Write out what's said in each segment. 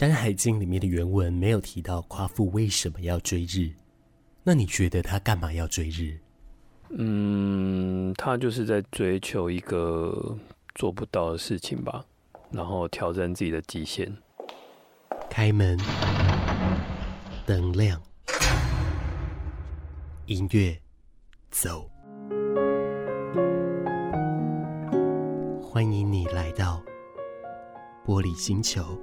山海经》里面的原文没有提到夸父为什么要追日，那你觉得他干嘛要追日？嗯，他就是在追求一个做不到的事情吧，然后挑战自己的极限。开门，灯亮，音乐，走。欢迎你来到玻璃星球。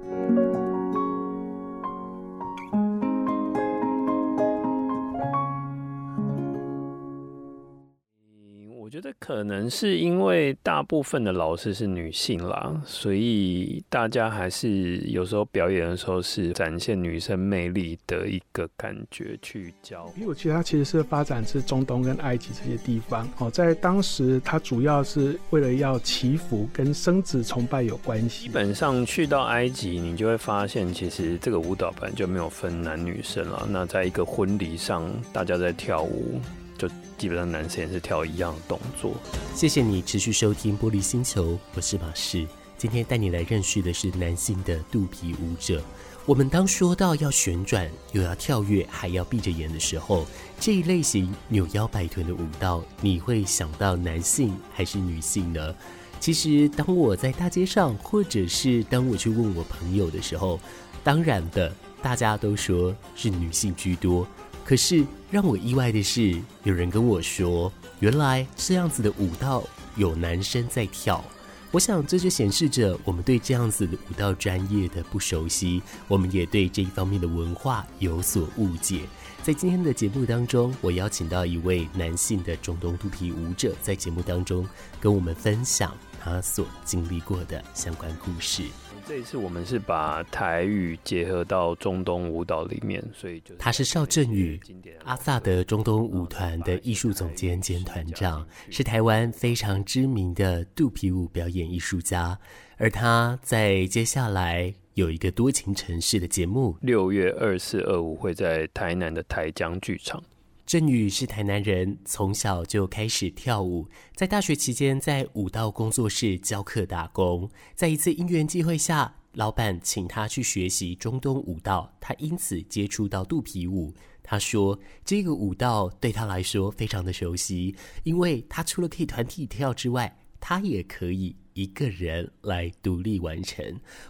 可能是因为大部分的老师是女性啦，所以大家还是有时候表演的时候是展现女生魅力的一个感觉去教。因为我觉得它其实是发展至中东跟埃及这些地方哦，在当时它主要是为了要祈福跟生殖崇拜有关系。基本上去到埃及，你就会发现其实这个舞蹈本来就没有分男女生了。那在一个婚礼上，大家在跳舞。就基本上男生也是跳一样的动作。谢谢你持续收听玻璃星球，我是马士。今天带你来认识的是男性的肚皮舞者。我们当说到要旋转又要跳跃还要闭着眼的时候，这一类型扭腰摆臀的舞蹈，你会想到男性还是女性呢？其实当我在大街上，或者是当我去问我朋友的时候，当然的，大家都说是女性居多。可是让我意外的是，有人跟我说，原来这样子的舞蹈有男生在跳。我想这就显示着我们对这样子的舞蹈专业的不熟悉，我们也对这一方面的文化有所误解。在今天的节目当中，我邀请到一位男性的中东肚皮舞者，在节目当中跟我们分享他所经历过的相关故事。这一次我们是把台语结合到中东舞蹈里面，所以就他是邵振宇，阿萨德中东舞团的艺术总监兼团长，是台湾非常知名的肚皮舞表演艺术家。而他在接下来有一个多情城市的节目，六月二四二五会在台南的台江剧场。振宇是台南人，从小就开始跳舞，在大学期间在舞蹈工作室教课打工。在一次因缘际会下，老板请他去学习中东舞蹈，他因此接触到肚皮舞。他说，这个舞蹈对他来说非常的熟悉，因为他除了可以团体跳之外，他也可以一个人来独立完成。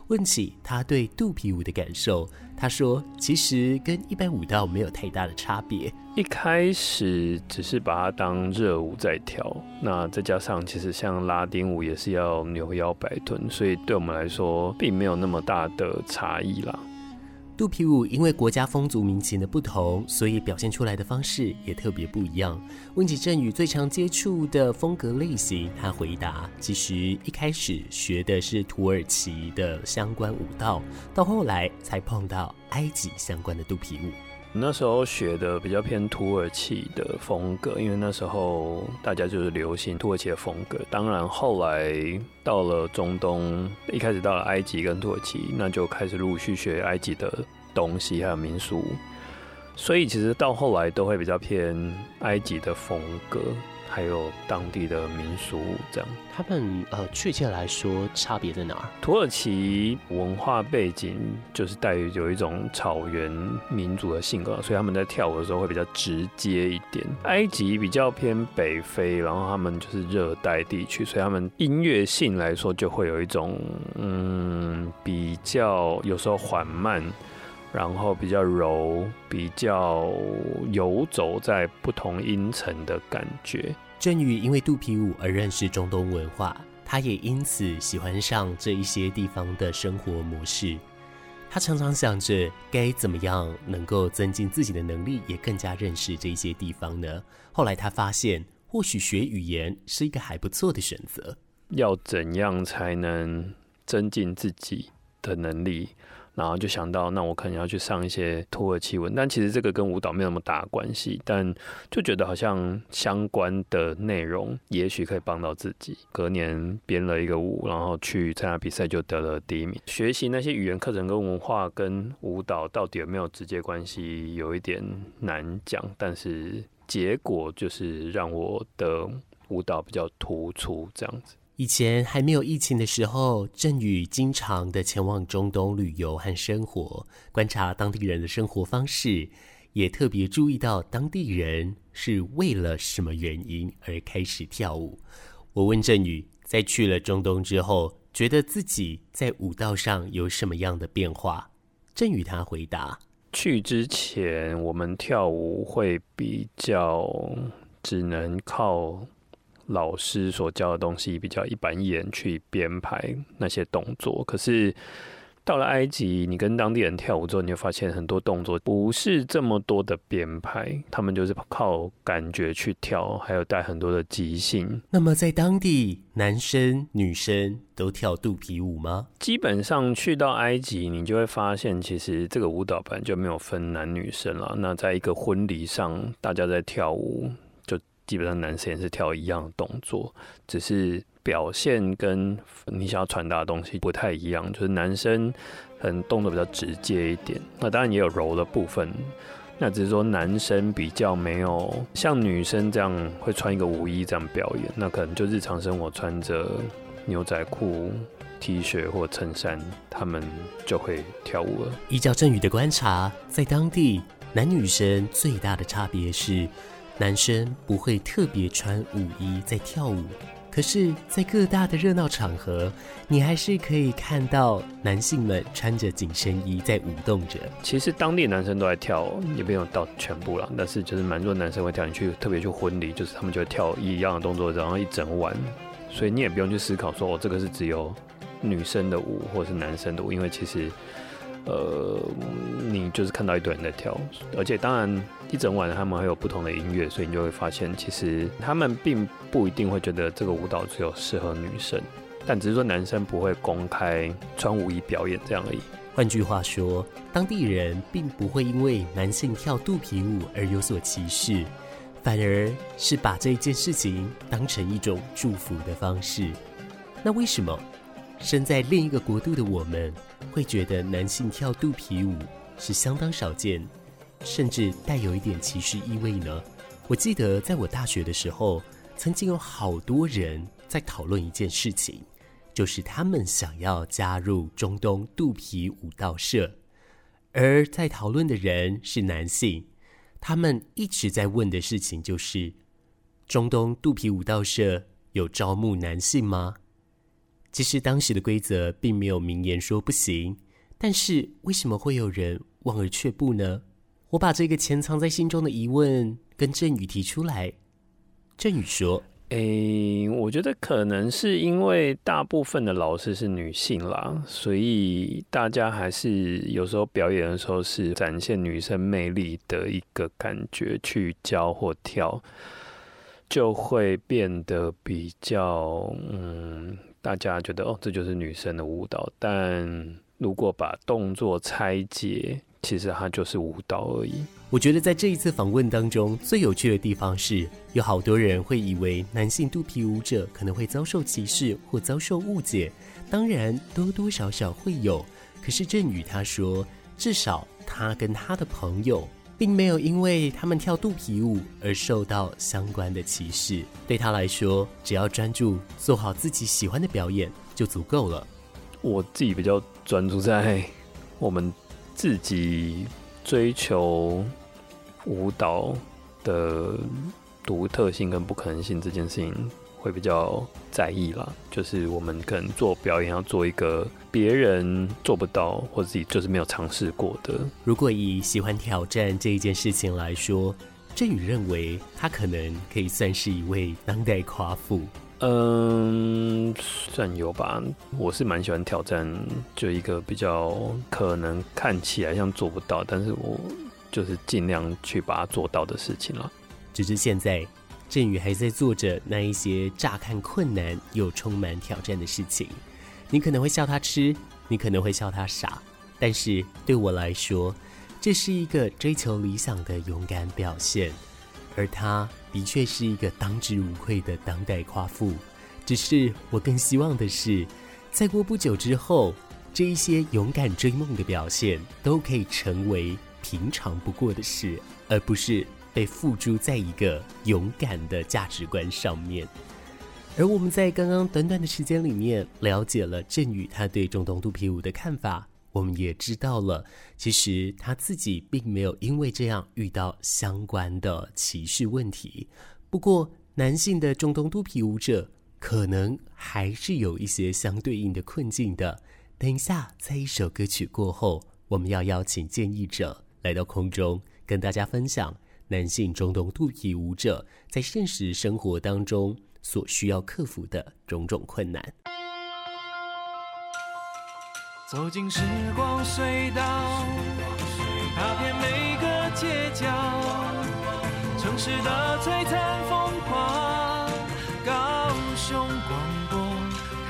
问起他对肚皮舞的感受，他说：“其实跟一般舞蹈没有太大的差别。一开始只是把它当热舞在跳，那再加上其实像拉丁舞也是要扭腰摆臀，所以对我们来说并没有那么大的差异啦。”肚皮舞因为国家风俗民情的不同，所以表现出来的方式也特别不一样。问起振宇最常接触的风格类型，他回答：其实一开始学的是土耳其的相关舞蹈，到后来才碰到埃及相关的肚皮舞。那时候学的比较偏土耳其的风格，因为那时候大家就是流行土耳其的风格。当然后来到了中东，一开始到了埃及跟土耳其，那就开始陆续学埃及的东西，还有民俗。所以其实到后来都会比较偏埃及的风格。还有当地的民俗，这样，他们呃，确切来说差别在哪儿？土耳其文化背景就是带有有一种草原民族的性格，所以他们在跳舞的时候会比较直接一点。埃及比较偏北非，然后他们就是热带地区，所以他们音乐性来说就会有一种嗯，比较有时候缓慢。然后比较柔，比较游走在不同音层的感觉。振宇因为肚皮舞而认识中东文化，他也因此喜欢上这一些地方的生活模式。他常常想着该怎么样能够增进自己的能力，也更加认识这些地方呢？后来他发现，或许学语言是一个还不错的选择。要怎样才能增进自己的能力？然后就想到，那我可能要去上一些土耳其文，但其实这个跟舞蹈没有那么大关系，但就觉得好像相关的内容也许可以帮到自己。隔年编了一个舞，然后去参加比赛就得了第一名。学习那些语言课程跟文化跟舞蹈到底有没有直接关系，有一点难讲，但是结果就是让我的舞蹈比较突出这样子。以前还没有疫情的时候，振宇经常的前往中东旅游和生活，观察当地人的生活方式，也特别注意到当地人是为了什么原因而开始跳舞。我问振宇，在去了中东之后，觉得自己在舞蹈上有什么样的变化？振宇他回答：去之前，我们跳舞会比较只能靠。老师所教的东西比较一板一眼去编排那些动作，可是到了埃及，你跟当地人跳舞之后，你会发现很多动作不是这么多的编排，他们就是靠感觉去跳，还有带很多的即兴。那么在当地，男生女生都跳肚皮舞吗？基本上去到埃及，你就会发现，其实这个舞蹈本来就没有分男女生了。那在一个婚礼上，大家在跳舞。基本上男生也是跳一样的动作，只是表现跟你想要传达的东西不太一样。就是男生可能动作比较直接一点，那当然也有柔的部分。那只是说男生比较没有像女生这样会穿一个舞衣这样表演，那可能就日常生活穿着牛仔裤、T 恤或衬衫，他们就会跳舞了。依照振宇的观察，在当地男女生最大的差别是。男生不会特别穿舞衣在跳舞，可是，在各大的热闹场合，你还是可以看到男性们穿着紧身衣在舞动着。其实当地男生都在跳，也没有到全部了，但是就是蛮多男生会跳。你去特别去婚礼，就是他们就会跳一样的动作，然后一整晚，所以你也不用去思考说，哦，这个是只有女生的舞，或者是男生的舞，因为其实。呃，你就是看到一堆人在跳，而且当然一整晚他们还有不同的音乐，所以你就会发现，其实他们并不一定会觉得这个舞蹈只有适合女生，但只是说男生不会公开穿舞衣表演这样而已。换句话说，当地人并不会因为男性跳肚皮舞而有所歧视，反而是把这一件事情当成一种祝福的方式。那为什么？身在另一个国度的我们，会觉得男性跳肚皮舞是相当少见，甚至带有一点歧视意味呢？我记得在我大学的时候，曾经有好多人在讨论一件事情，就是他们想要加入中东肚皮舞蹈社，而在讨论的人是男性，他们一直在问的事情就是：中东肚皮舞蹈社有招募男性吗？其实当时的规则并没有明言说不行，但是为什么会有人望而却步呢？我把这个潜藏在心中的疑问跟振宇提出来。振宇说：“诶、我觉得可能是因为大部分的老师是女性啦，所以大家还是有时候表演的时候是展现女生魅力的一个感觉去教或跳，就会变得比较嗯。”大家觉得哦，这就是女生的舞蹈，但如果把动作拆解，其实它就是舞蹈而已。我觉得在这一次访问当中，最有趣的地方是有好多人会以为男性肚皮舞者可能会遭受歧视或遭受误解，当然多多少少会有。可是振宇他说，至少他跟他的朋友。并没有因为他们跳肚皮舞而受到相关的歧视。对他来说，只要专注做好自己喜欢的表演就足够了。我自己比较专注在我们自己追求舞蹈的独特性跟不可能性这件事情。会比较在意啦，就是我们可能做表演要做一个别人做不到或者自己就是没有尝试过的。如果以喜欢挑战这一件事情来说，振宇认为他可能可以算是一位当代夸父。嗯，算有吧。我是蛮喜欢挑战，就一个比较可能看起来像做不到，但是我就是尽量去把它做到的事情了。只是现在。振宇还在做着那一些乍看困难又充满挑战的事情，你可能会笑他痴，你可能会笑他傻，但是对我来说，这是一个追求理想的勇敢表现，而他的确是一个当之无愧的当代夸父。只是我更希望的是，再过不久之后，这一些勇敢追梦的表现都可以成为平常不过的事，而不是。被付诸在一个勇敢的价值观上面。而我们在刚刚短短的时间里面了解了振宇他对中东肚皮舞的看法，我们也知道了，其实他自己并没有因为这样遇到相关的歧视问题。不过，男性的中东肚皮舞者可能还是有一些相对应的困境的。等一下，在一首歌曲过后，我们要邀请建议者来到空中，跟大家分享男性中东肚皮舞者在现实生活当中。所需要克服的种种困难。走进时光隧道，踏遍每个街角，城市的璀璨风光，高雄广播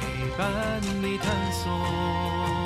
陪伴你探索。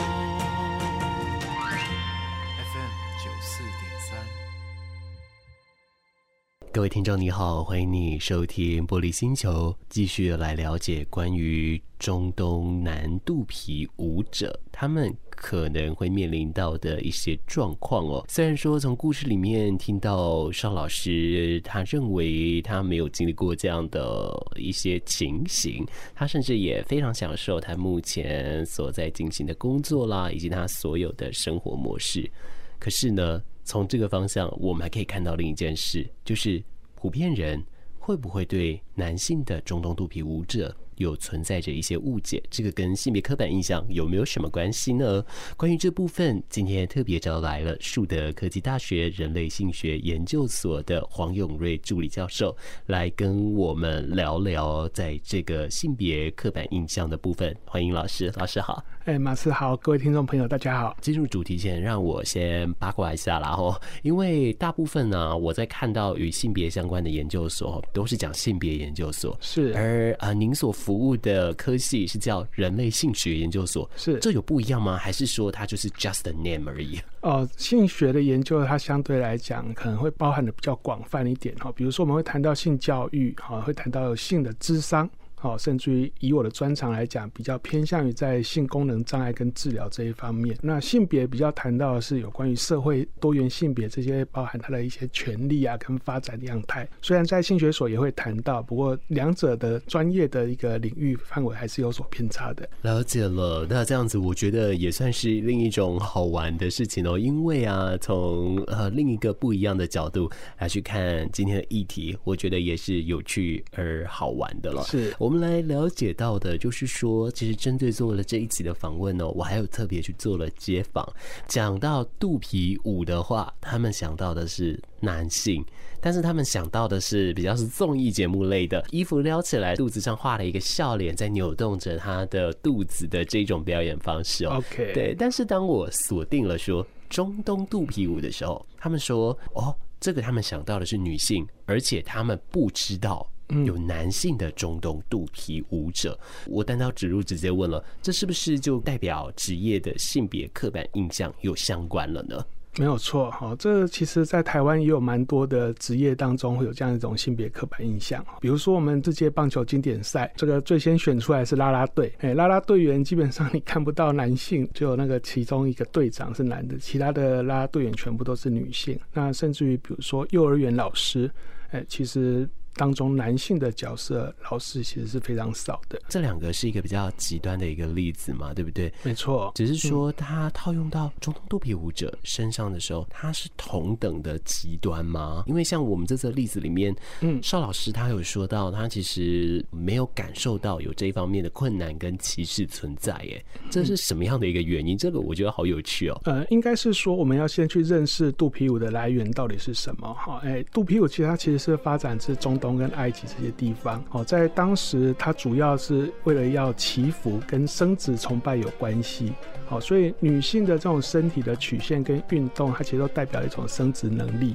各位听众，你好，欢迎你收听《玻璃星球》，继续来了解关于中东南肚皮舞者他们可能会面临到的一些状况哦。虽然说从故事里面听到邵老师，他认为他没有经历过这样的一些情形，他甚至也非常享受他目前所在进行的工作啦，以及他所有的生活模式。可是呢，从这个方向，我们还可以看到另一件事，就是普遍人会不会对男性的中东肚皮舞者有存在着一些误解，这个跟性别刻板印象有没有什么关系呢？关于这部分，今天特别找来了树德科技大学人类性学研究所的黄永瑞助理教授，来跟我们聊聊在这个性别刻板印象的部分。欢迎老师，老师好。哎，马斯好，各位听众朋友，大家好。进入主题前，让我先八卦一下啦吼，因为大部分呢，我在看到与性别相关的研究所，都是讲性别研究所，是。而啊，您所服务的科系是叫人类性学研究所，是。这有不一样吗？还是说它就是 just a name 而已？哦，性学的研究它相对来讲可能会包含的比较广泛一点哈，比如说我们会谈到性教育，哈，会谈到性的智商。好，甚至于以我的专长来讲，比较偏向于在性功能障碍跟治疗这一方面。那性别比较谈到的是有关于社会多元性别这些，包含它的一些权利啊跟发展样态。虽然在性学所也会谈到，不过两者的专业的一个领域范围还是有所偏差的。了解了，那这样子我觉得也算是另一种好玩的事情哦。因为啊，从呃另一个不一样的角度来去看今天的议题，我觉得也是有趣而好玩的了。是我。我们来了解到的，就是说，其实针对做了这一集的访问呢，我还有特别去做了街访。讲到肚皮舞的话，他们想到的是男性，但是他们想到的是比较是综艺节目类的，衣服撩起来，肚子上画了一个笑脸，在扭动着他的肚子的这种表演方式哦。OK，对。但是当我锁定了说中东肚皮舞的时候，他们说哦，这个他们想到的是女性，而且他们不知道。有男性的中东肚皮舞者，我单刀直入直接问了，这是不是就代表职业的性别刻板印象有相关了呢？没有错，哈，这其实在台湾也有蛮多的职业当中会有这样一种性别刻板印象，比如说我们这届棒球经典赛，这个最先选出来是啦啦队，哎，啦啦队员基本上你看不到男性，只有那个其中一个队长是男的，其他的啦啦队员全部都是女性。那甚至于比如说幼儿园老师，哎，其实。当中男性的角色老师其实是非常少的，这两个是一个比较极端的一个例子嘛，对不对？没错，只是说他套用到中东肚皮舞者身上的时候，他是同等的极端吗？因为像我们这次的例子里面，嗯，邵老师他有说到，他其实没有感受到有这一方面的困难跟歧视存在，耶，这是什么样的一个原因？这个我觉得好有趣哦。呃，应该是说我们要先去认识肚皮舞的来源到底是什么哈？哎，肚皮舞其实它其实是发展自中。东跟埃及这些地方，哦，在当时它主要是为了要祈福跟生殖崇拜有关系，好，所以女性的这种身体的曲线跟运动，它其实都代表一种生殖能力。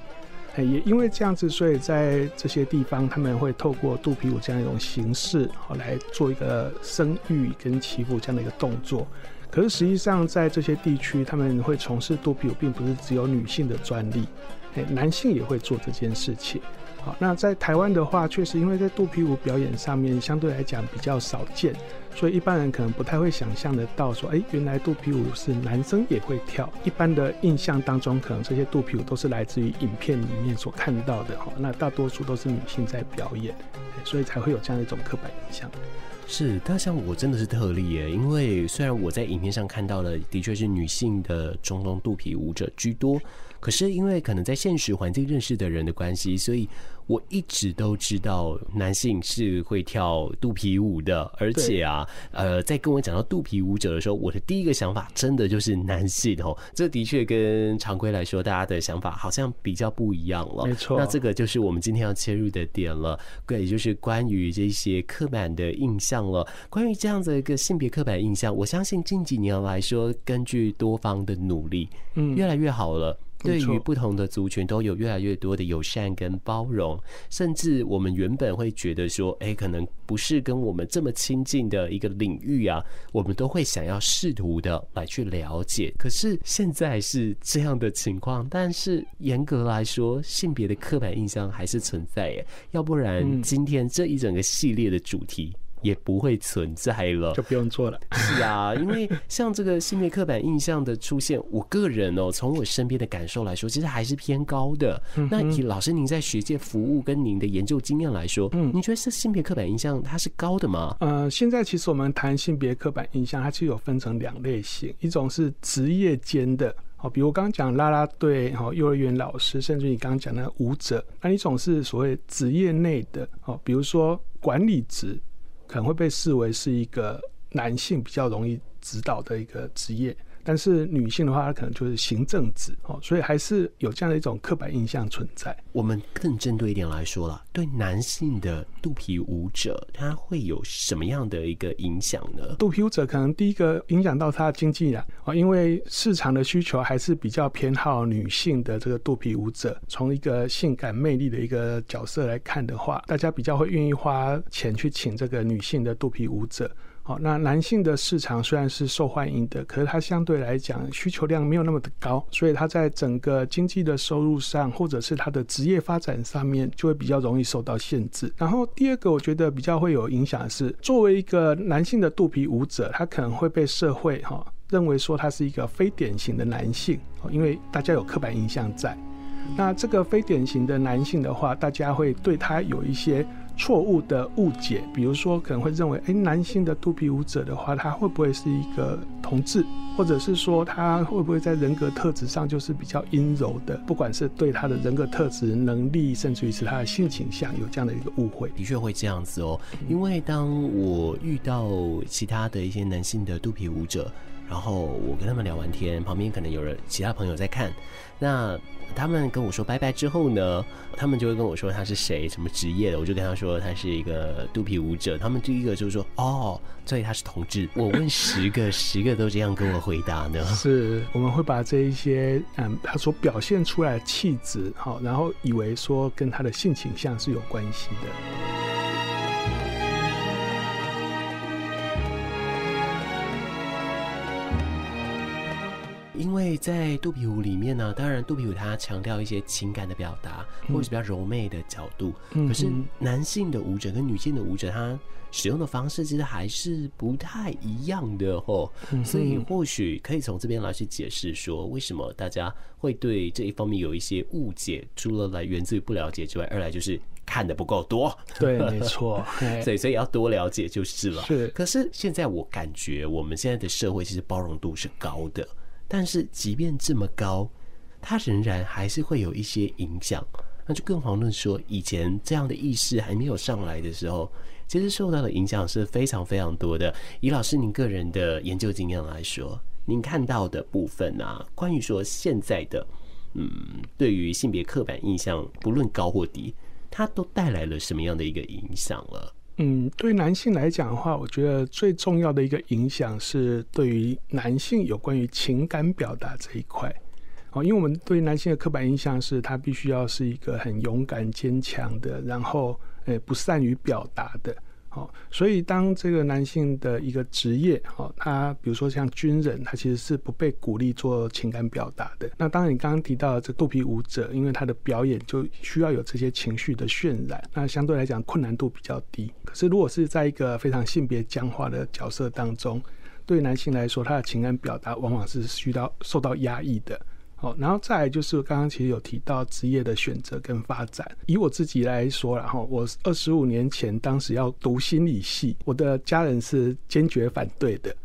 哎，也因为这样子，所以在这些地方他们会透过肚皮舞这样一种形式，好来做一个生育跟祈福这样的一个动作。可是实际上在这些地区，他们会从事肚皮舞，并不是只有女性的专利，哎，男性也会做这件事情。那在台湾的话，确实因为在肚皮舞表演上面相对来讲比较少见，所以一般人可能不太会想象得到说，哎，原来肚皮舞是男生也会跳。一般的印象当中，可能这些肚皮舞都是来自于影片里面所看到的哈，那大多数都是女性在表演，所以才会有这样一种刻板印象。是，但像我真的是特例耶，因为虽然我在影片上看到了，的确是女性的中东肚皮舞者居多，可是因为可能在现实环境认识的人的关系，所以。我一直都知道男性是会跳肚皮舞的，而且啊，呃，在跟我讲到肚皮舞者的时候，我的第一个想法真的就是男性哦。这的确跟常规来说，大家的想法好像比较不一样了。没错，那这个就是我们今天要切入的点了，对，也就是关于这些刻板的印象了。关于这样的一个性别刻板印象，我相信近几年来说，根据多方的努力，嗯，越来越好了。对于不同的族群都有越来越多的友善跟包容，甚至我们原本会觉得说，哎，可能不是跟我们这么亲近的一个领域啊，我们都会想要试图的来去了解。可是现在是这样的情况，但是严格来说，性别的刻板印象还是存在耶，要不然今天这一整个系列的主题。也不会存在了，就不用做了。是啊，因为像这个性别刻板印象的出现，我个人哦，从我身边的感受来说，其实还是偏高的。那以老师您在学界服务跟您的研究经验来说，嗯，你觉得是性别刻板印象它是高的吗？呃，现在其实我们谈性别刻板印象，它其实有分成两类型，一种是职业间的，好，比如我刚刚讲啦啦队，好，幼儿园老师，甚至你刚刚讲的舞者，那一种是所谓职业内的，好，比如说管理职。可能会被视为是一个男性比较容易指导的一个职业。但是女性的话，她可能就是行政职哦，所以还是有这样的一种刻板印象存在。我们更针对一点来说了，对男性的肚皮舞者，他会有什么样的一个影响呢？肚皮舞者可能第一个影响到他的经济啦，哦，因为市场的需求还是比较偏好女性的这个肚皮舞者。从一个性感魅力的一个角色来看的话，大家比较会愿意花钱去请这个女性的肚皮舞者。好，那男性的市场虽然是受欢迎的，可是它相对来讲需求量没有那么的高，所以它在整个经济的收入上，或者是它的职业发展上面，就会比较容易受到限制。然后第二个，我觉得比较会有影响的是，作为一个男性的肚皮舞者，他可能会被社会哈认为说他是一个非典型的男性，因为大家有刻板印象在。那这个非典型的男性的话，大家会对他有一些。错误的误解，比如说可能会认为，哎，男性的肚皮舞者的话，他会不会是一个同志，或者是说他会不会在人格特质上就是比较阴柔的？不管是对他的人格特质、能力，甚至于是他的性倾向，有这样的一个误会。的确会这样子哦，因为当我遇到其他的一些男性的肚皮舞者，然后我跟他们聊完天，旁边可能有人其他朋友在看，那。他们跟我说拜拜之后呢，他们就会跟我说他是谁，什么职业的，我就跟他说他是一个肚皮舞者。他们第一个就是说哦，所以他是同志。我问十个，十个都这样跟我回答呢。是，我们会把这一些嗯，他所表现出来的气质，好，然后以为说跟他的性倾向是有关系的。为在肚皮舞里面呢，当然肚皮舞它强调一些情感的表达，或者是比较柔媚的角度。可是男性的舞者跟女性的舞者，他使用的方式其实还是不太一样的哦。所以或许可以从这边来去解释说，为什么大家会对这一方面有一些误解？除了来源自于不了解之外，二来就是看的不够多。对，没错。所以所以要多了解就是了。是。可是现在我感觉我们现在的社会其实包容度是高的。但是，即便这么高，它仍然还是会有一些影响。那就更遑论说，以前这样的意识还没有上来的时候，其实受到的影响是非常非常多的。以老师您个人的研究经验来说，您看到的部分啊，关于说现在的，嗯，对于性别刻板印象，不论高或低，它都带来了什么样的一个影响了？嗯，对男性来讲的话，我觉得最重要的一个影响是对于男性有关于情感表达这一块。哦，因为我们对男性的刻板印象是他必须要是一个很勇敢坚强的，然后呃不善于表达的。哦，所以当这个男性的一个职业，哦，他比如说像军人，他其实是不被鼓励做情感表达的。那当然，你刚刚提到的这肚皮舞者，因为他的表演就需要有这些情绪的渲染，那相对来讲困难度比较低。可是如果是在一个非常性别僵化的角色当中，对男性来说，他的情感表达往往是需要受到压抑的。好，然后再来就是刚刚其实有提到职业的选择跟发展。以我自己来说，然后我二十五年前当时要读心理系，我的家人是坚决反对的。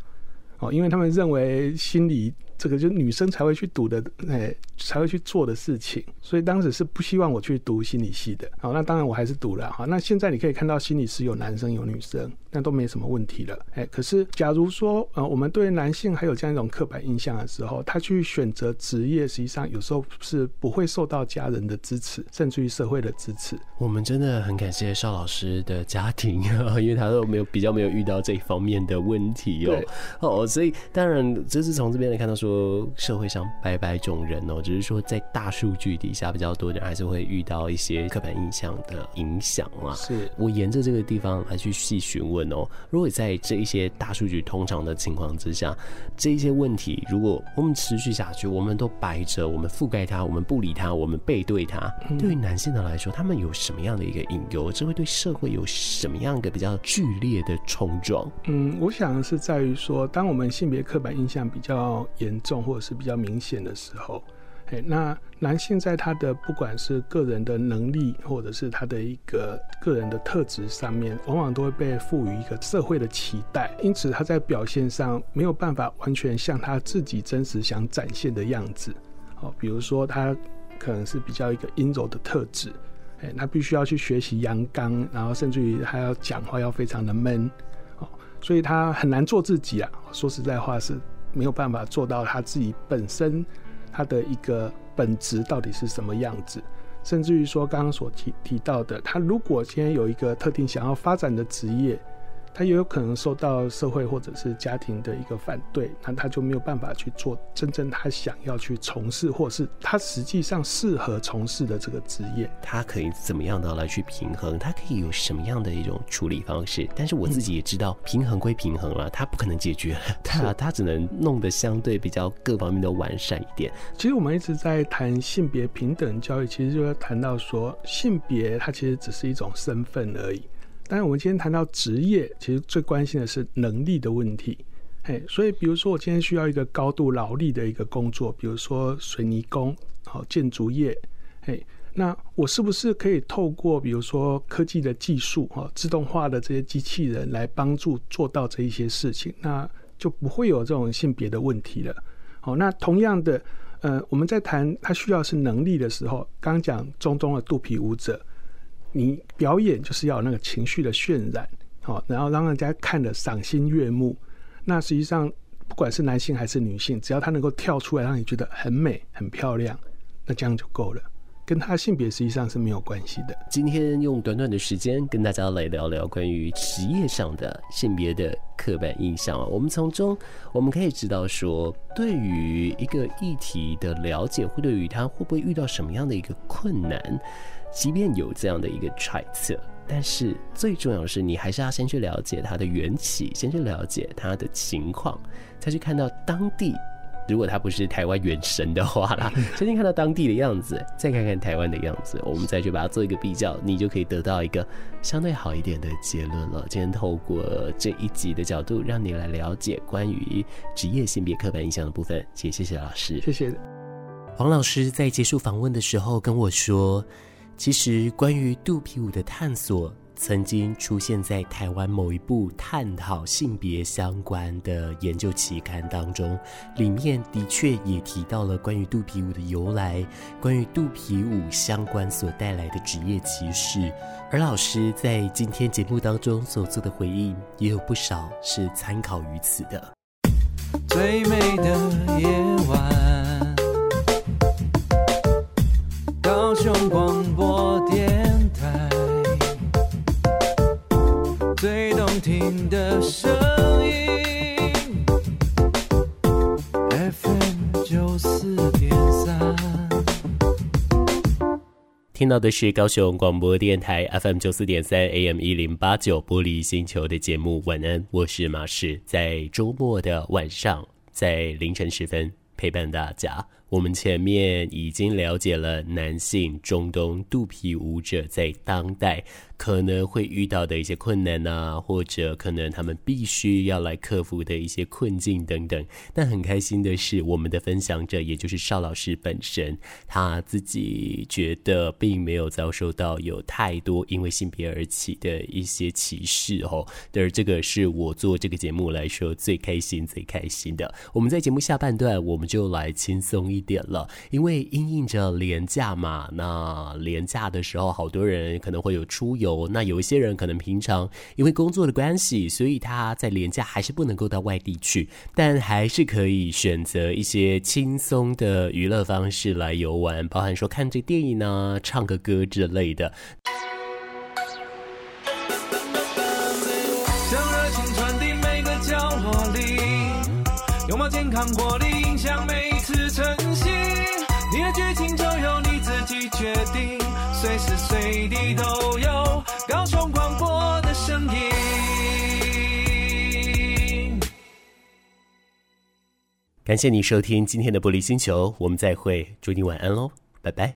哦，因为他们认为心理这个就是女生才会去读的，哎，才会去做的事情，所以当时是不希望我去读心理系的。好，那当然我还是读了。好，那现在你可以看到心理师有男生有女生。那都没什么问题了，哎，可是假如说，呃，我们对男性还有这样一种刻板印象的时候，他去选择职业，实际上有时候是不会受到家人的支持，甚至于社会的支持。我们真的很感谢邵老师的家庭，因为他都没有比较没有遇到这一方面的问题哦，哦，所以当然这是从这边来看到说，社会上百百种人哦，只是说在大数据底下比较多人还是会遇到一些刻板印象的影响啊。是我沿着这个地方来去细询问。如果在这一些大数据通常的情况之下，这一些问题，如果我们持续下去，我们都摆着，我们覆盖它，我们不理它，我们背对它，对于男性的来说，他们有什么样的一个隐忧？这会对社会有什么样一个比较剧烈的冲撞？嗯，我想是在于说，当我们性别刻板印象比较严重或者是比较明显的时候。那男性在他的不管是个人的能力，或者是他的一个个人的特质上面，往往都会被赋予一个社会的期待，因此他在表现上没有办法完全像他自己真实想展现的样子。好，比如说他可能是比较一个阴柔的特质，哎，他必须要去学习阳刚，然后甚至于他要讲话要非常的闷，哦所以他很难做自己啊。说实在话是没有办法做到他自己本身。它的一个本质到底是什么样子？甚至于说，刚刚所提提到的，他如果今天有一个特定想要发展的职业。他也有可能受到社会或者是家庭的一个反对，那他就没有办法去做真正他想要去从事，或是他实际上适合从事的这个职业。他可以怎么样的来去平衡？他可以有什么样的一种处理方式？但是我自己也知道，平衡归平衡了，他不可能解决，他他只能弄得相对比较各方面都完善一点。其实我们一直在谈性别平等教育，其实就要谈到说，性别它其实只是一种身份而已。但我们今天谈到职业，其实最关心的是能力的问题。嘿，所以比如说我今天需要一个高度劳力的一个工作，比如说水泥工、好建筑业，嘿，那我是不是可以透过比如说科技的技术、哈自动化的这些机器人来帮助做到这一些事情？那就不会有这种性别的问题了。好，那同样的，呃，我们在谈他需要是能力的时候，刚讲中东的肚皮舞者。你表演就是要有那个情绪的渲染，好，然后让人家看得赏心悦目。那实际上，不管是男性还是女性，只要他能够跳出来，让你觉得很美、很漂亮，那这样就够了，跟他性别实际上是没有关系的。今天用短短的时间跟大家来聊聊关于职业上的性别的刻板印象啊，我们从中我们可以知道说，对于一个议题的了解，或对于他会不会遇到什么样的一个困难。即便有这样的一个揣测，但是最重要的是，你还是要先去了解它的缘起，先去了解它的情况，再去看到当地。如果它不是台湾原神的话啦，先去看到当地的样子，再看看台湾的样子，我们再去把它做一个比较，你就可以得到一个相对好一点的结论了。今天透过这一集的角度，让你来了解关于职业性别刻板印象的部分。谢谢，谢谢老师，谢谢。黄老师在结束访问的时候跟我说。其实，关于肚皮舞的探索，曾经出现在台湾某一部探讨性别相关的研究期刊当中，里面的确也提到了关于肚皮舞的由来，关于肚皮舞相关所带来的职业歧视。而老师在今天节目当中所做的回应，也有不少是参考于此的。最美的夜晚，高雄广播。听的声音，FM 九四点三。听到的是高雄广播电台 FM 九四点三 AM 一零八九玻璃星球的节目。晚安，我是马仕，在周末的晚上，在凌晨时分陪伴大家。我们前面已经了解了男性中东肚皮舞者在当代可能会遇到的一些困难啊，或者可能他们必须要来克服的一些困境等等。但很开心的是，我们的分享者，也就是邵老师本身，他自己觉得并没有遭受到有太多因为性别而起的一些歧视哦。而这个是我做这个节目来说最开心、最开心的。我们在节目下半段，我们就来轻松一点了，因为因应着廉价嘛，那廉价的时候，好多人可能会有出游。那有一些人可能平常因为工作的关系，所以他在廉价还是不能够到外地去，但还是可以选择一些轻松的娱乐方式来游玩，包含说看这电影啊、唱个歌之类的。将热情传递每个角落里，拥抱健康活力，感谢你收听今天的玻璃星球，我们再会，祝你晚安喽，拜拜。